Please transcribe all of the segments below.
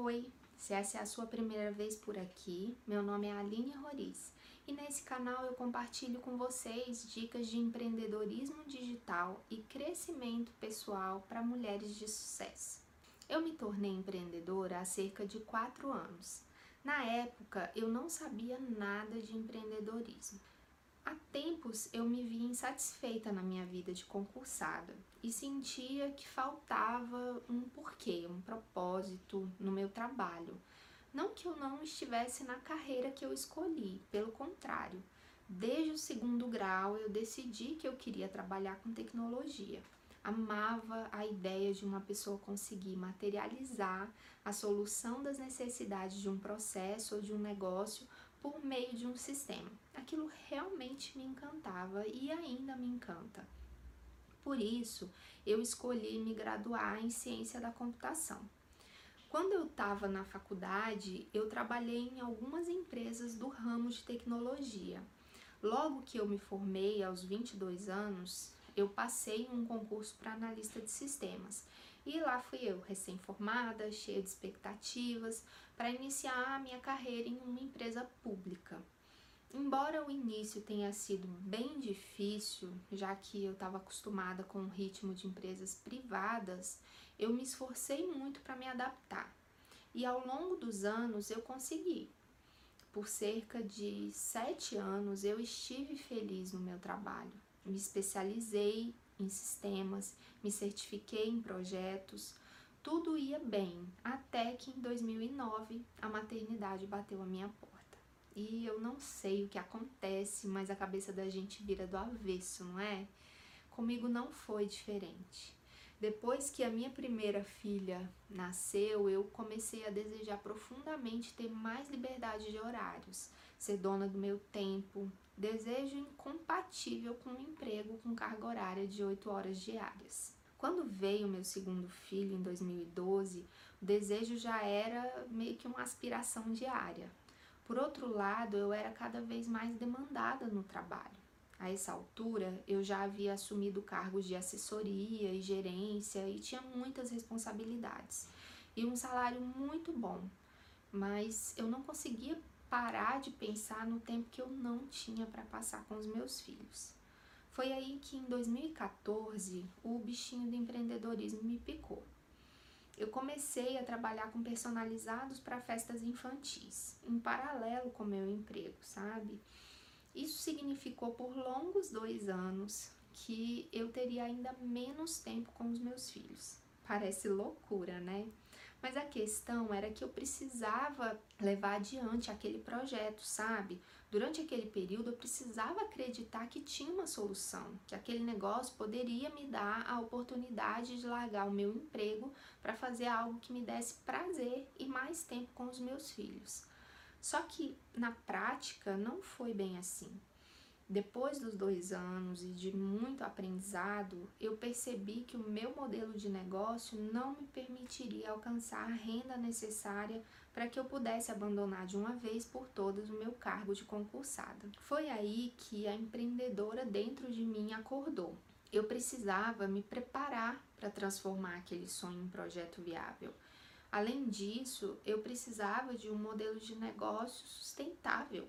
Oi, se essa é a sua primeira vez por aqui, meu nome é Aline Roriz e nesse canal eu compartilho com vocês dicas de empreendedorismo digital e crescimento pessoal para mulheres de sucesso. Eu me tornei empreendedora há cerca de 4 anos. Na época eu não sabia nada de empreendedorismo. Há tempos eu me via insatisfeita na minha vida de concursada e sentia que faltava um porquê, um propósito no meu trabalho. Não que eu não estivesse na carreira que eu escolhi, pelo contrário. Desde o segundo grau eu decidi que eu queria trabalhar com tecnologia. Amava a ideia de uma pessoa conseguir materializar a solução das necessidades de um processo ou de um negócio por meio de um sistema. Aquilo realmente me encantava e ainda me encanta. Por isso, eu escolhi me graduar em ciência da computação. Quando eu estava na faculdade, eu trabalhei em algumas empresas do ramo de tecnologia. Logo que eu me formei, aos 22 anos, eu passei em um concurso para analista de sistemas. E lá fui eu, recém-formada, cheia de expectativas, para iniciar a minha carreira em uma empresa pública. Embora o início tenha sido bem difícil, já que eu estava acostumada com o ritmo de empresas privadas, eu me esforcei muito para me adaptar. E ao longo dos anos eu consegui. Por cerca de sete anos eu estive feliz no meu trabalho. Me especializei em sistemas, me certifiquei em projetos, tudo ia bem, até que em 2009 a maternidade bateu a minha porta. E eu não sei o que acontece, mas a cabeça da gente vira do avesso, não é? Comigo não foi diferente. Depois que a minha primeira filha nasceu, eu comecei a desejar profundamente ter mais liberdade de horários, ser dona do meu tempo, desejo incompatível com um emprego com carga horária de 8 horas diárias. Quando veio meu segundo filho em 2012, o desejo já era meio que uma aspiração diária. Por outro lado, eu era cada vez mais demandada no trabalho. A essa altura, eu já havia assumido cargos de assessoria e gerência e tinha muitas responsabilidades e um salário muito bom, mas eu não conseguia parar de pensar no tempo que eu não tinha para passar com os meus filhos. Foi aí que em 2014 o bichinho do empreendedorismo me picou. Eu comecei a trabalhar com personalizados para festas infantis, em paralelo com meu emprego, sabe? Isso significou por longos dois anos que eu teria ainda menos tempo com os meus filhos. Parece loucura, né? Mas a questão era que eu precisava levar adiante aquele projeto, sabe? Durante aquele período eu precisava acreditar que tinha uma solução, que aquele negócio poderia me dar a oportunidade de largar o meu emprego para fazer algo que me desse prazer e mais tempo com os meus filhos. Só que na prática não foi bem assim. Depois dos dois anos e de muito aprendizado, eu percebi que o meu modelo de negócio não me permitiria alcançar a renda necessária para que eu pudesse abandonar de uma vez por todas o meu cargo de concursada. Foi aí que a empreendedora dentro de mim acordou. Eu precisava me preparar para transformar aquele sonho em projeto viável. Além disso, eu precisava de um modelo de negócio sustentável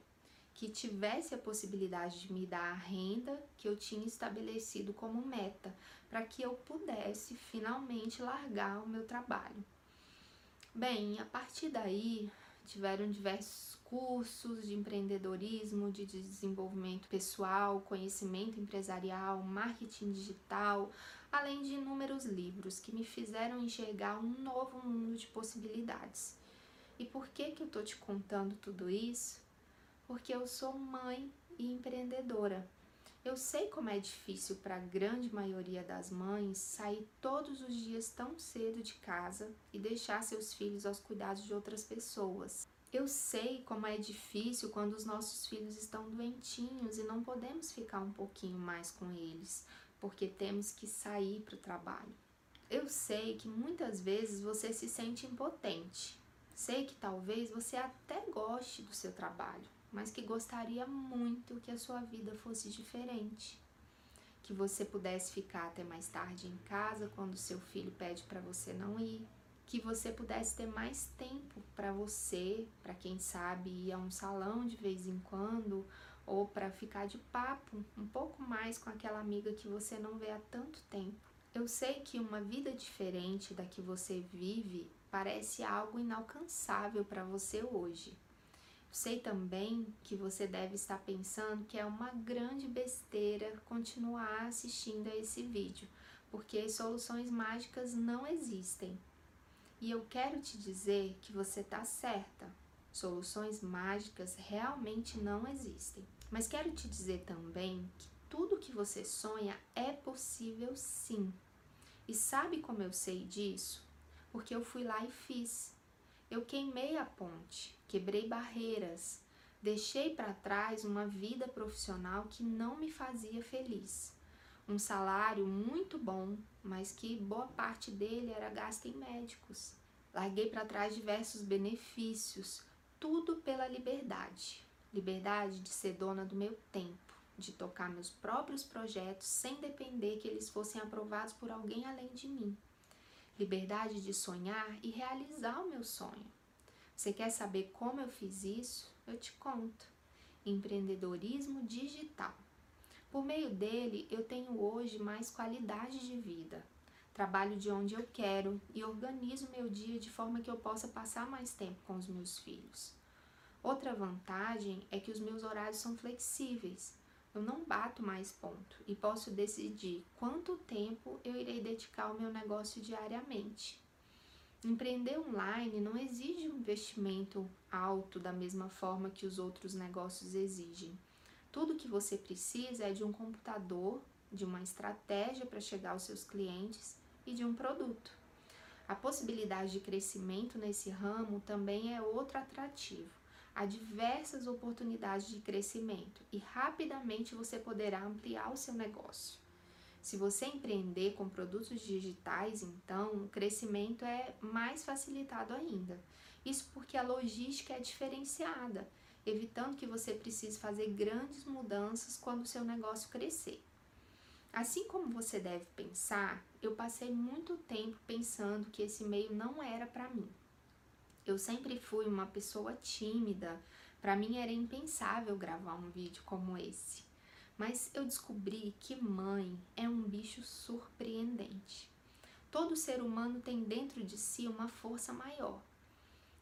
que tivesse a possibilidade de me dar a renda que eu tinha estabelecido como meta, para que eu pudesse finalmente largar o meu trabalho. Bem, a partir daí tiveram diversos cursos de empreendedorismo, de desenvolvimento pessoal, conhecimento empresarial, marketing digital, além de inúmeros livros que me fizeram enxergar um novo mundo de possibilidades. E por que que eu tô te contando tudo isso? Porque eu sou mãe e empreendedora. Eu sei como é difícil para a grande maioria das mães sair todos os dias tão cedo de casa e deixar seus filhos aos cuidados de outras pessoas. Eu sei como é difícil quando os nossos filhos estão doentinhos e não podemos ficar um pouquinho mais com eles, porque temos que sair para o trabalho. Eu sei que muitas vezes você se sente impotente. Sei que talvez você até goste do seu trabalho, mas que gostaria muito que a sua vida fosse diferente. Que você pudesse ficar até mais tarde em casa quando seu filho pede para você não ir, que você pudesse ter mais tempo para você, para quem sabe ir a um salão de vez em quando, ou para ficar de papo um pouco mais com aquela amiga que você não vê há tanto tempo. Eu sei que uma vida diferente da que você vive parece algo inalcançável para você hoje. Sei também que você deve estar pensando que é uma grande besteira continuar assistindo a esse vídeo, porque soluções mágicas não existem. E eu quero te dizer que você está certa. Soluções mágicas realmente não existem. Mas quero te dizer também que tudo que você sonha é possível sim. E sabe como eu sei disso? Porque eu fui lá e fiz. Eu queimei a ponte, quebrei barreiras, deixei para trás uma vida profissional que não me fazia feliz. Um salário muito bom, mas que boa parte dele era gasto em médicos. Larguei para trás diversos benefícios, tudo pela liberdade. Liberdade de ser dona do meu tempo, de tocar meus próprios projetos sem depender que eles fossem aprovados por alguém além de mim. Liberdade de sonhar e realizar o meu sonho. Você quer saber como eu fiz isso? Eu te conto. Empreendedorismo digital. Por meio dele, eu tenho hoje mais qualidade de vida. Trabalho de onde eu quero e organizo meu dia de forma que eu possa passar mais tempo com os meus filhos. Outra vantagem é que os meus horários são flexíveis. Eu não bato mais ponto e posso decidir quanto tempo eu irei dedicar ao meu negócio diariamente. Empreender online não exige um investimento alto da mesma forma que os outros negócios exigem. Tudo que você precisa é de um computador, de uma estratégia para chegar aos seus clientes e de um produto. A possibilidade de crescimento nesse ramo também é outro atrativo há diversas oportunidades de crescimento e rapidamente você poderá ampliar o seu negócio. Se você empreender com produtos digitais, então o crescimento é mais facilitado ainda. Isso porque a logística é diferenciada, evitando que você precise fazer grandes mudanças quando o seu negócio crescer. Assim como você deve pensar, eu passei muito tempo pensando que esse meio não era para mim. Eu sempre fui uma pessoa tímida. Para mim era impensável gravar um vídeo como esse. Mas eu descobri que mãe é um bicho surpreendente. Todo ser humano tem dentro de si uma força maior.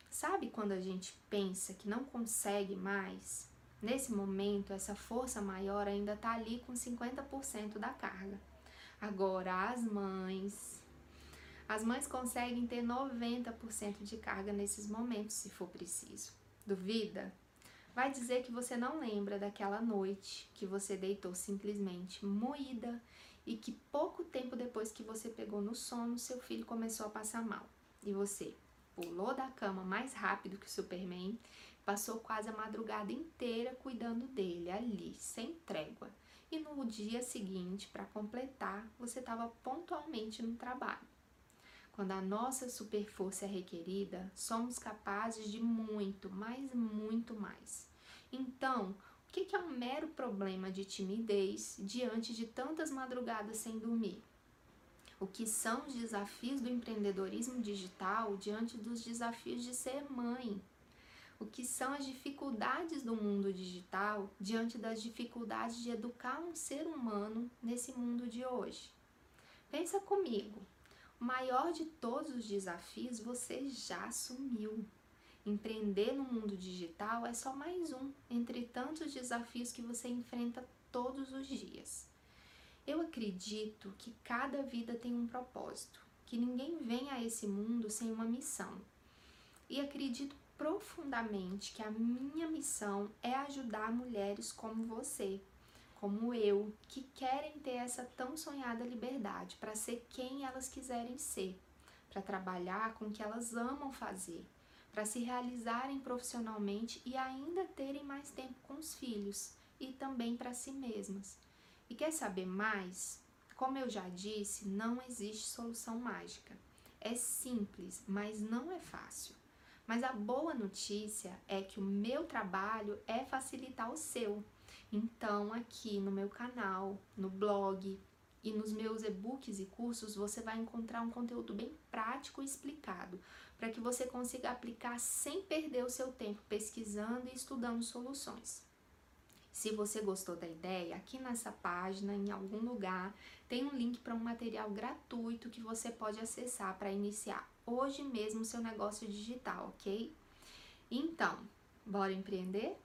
Sabe quando a gente pensa que não consegue mais? Nesse momento, essa força maior ainda está ali com 50% da carga. Agora, as mães, as mães conseguem ter 90% de carga nesses momentos, se for preciso. Duvida? Vai dizer que você não lembra daquela noite que você deitou simplesmente moída e que pouco tempo depois que você pegou no sono, seu filho começou a passar mal. E você pulou da cama mais rápido que o Superman, passou quase a madrugada inteira cuidando dele ali, sem trégua. E no dia seguinte, para completar, você estava pontualmente no trabalho. Quando a nossa superforça é requerida, somos capazes de muito, mas muito mais. Então, o que é um mero problema de timidez diante de tantas madrugadas sem dormir? O que são os desafios do empreendedorismo digital diante dos desafios de ser mãe? O que são as dificuldades do mundo digital diante das dificuldades de educar um ser humano nesse mundo de hoje? Pensa comigo, maior de todos os desafios você já assumiu. Empreender no mundo digital é só mais um entre tantos desafios que você enfrenta todos os dias. Eu acredito que cada vida tem um propósito, que ninguém vem a esse mundo sem uma missão. E acredito profundamente que a minha missão é ajudar mulheres como você como eu, que querem ter essa tão sonhada liberdade para ser quem elas quiserem ser, para trabalhar com o que elas amam fazer, para se realizarem profissionalmente e ainda terem mais tempo com os filhos e também para si mesmas. E quer saber mais? Como eu já disse, não existe solução mágica. É simples, mas não é fácil. Mas a boa notícia é que o meu trabalho é facilitar o seu então, aqui no meu canal, no blog, e nos meus e-books e cursos você vai encontrar um conteúdo bem prático e explicado para que você consiga aplicar sem perder o seu tempo pesquisando e estudando soluções. Se você gostou da ideia, aqui nessa página, em algum lugar, tem um link para um material gratuito que você pode acessar para iniciar hoje mesmo seu negócio digital, ok? Então, bora empreender?